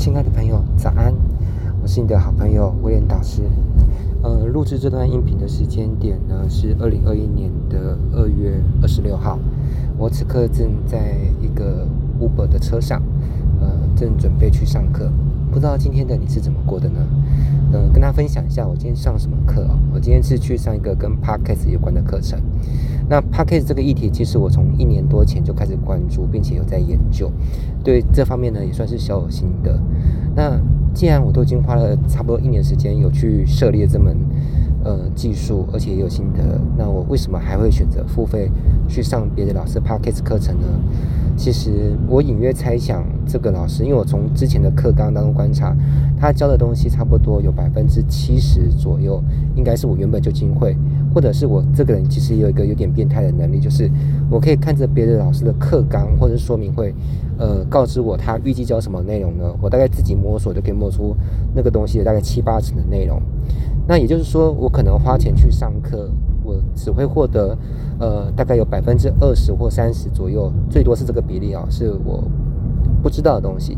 亲爱的朋友，早安！我是你的好朋友威廉导师。呃，录制这段音频的时间点呢是二零二一年的二月二十六号。我此刻正在一个 Uber 的车上，呃，正准备去上课。不知道今天的你是怎么过的呢？呃，跟大家分享一下我今天上什么课啊？我今天是去上一个跟 Podcast 有关的课程。那 Podcast 这个议题，其实我从一年多前就开始关注，并且有在研究，对这方面呢也算是小有心得。那既然我都已经花了差不多一年时间有去涉猎这门呃技术，而且也有心得，那我为什么还会选择付费去上别的老师 Podcast 课程呢？其实我隐约猜想，这个老师，因为我从之前的课纲当中观察，他教的东西差不多有百分之七十左右，应该是我原本就经会，或者是我这个人其实有一个有点变态的能力，就是我可以看着别的老师的课纲或者说明会，呃，告知我他预计教什么内容呢？我大概自己摸索就可以摸出那个东西的大概七八成的内容。那也就是说，我可能花钱去上课，我只会获得，呃，大概有百分之二十或三十左右，最多是这个比例啊，是我不知道的东西。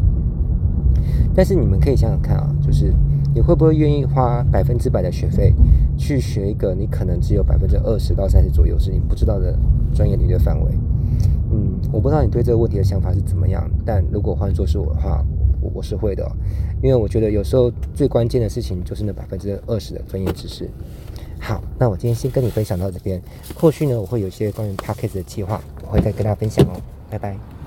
但是你们可以想想看啊，就是你会不会愿意花百分之百的学费去学一个你可能只有百分之二十到三十左右是你不知道的专业领域的范围？嗯，我不知道你对这个问题的想法是怎么样，但如果换作是我的话。我我是会的，因为我觉得有时候最关键的事情就是那百分之二十的专业知识。好，那我今天先跟你分享到这边，后续呢我会有一些关于 Podcast 的计划，我会再跟大家分享哦。拜拜。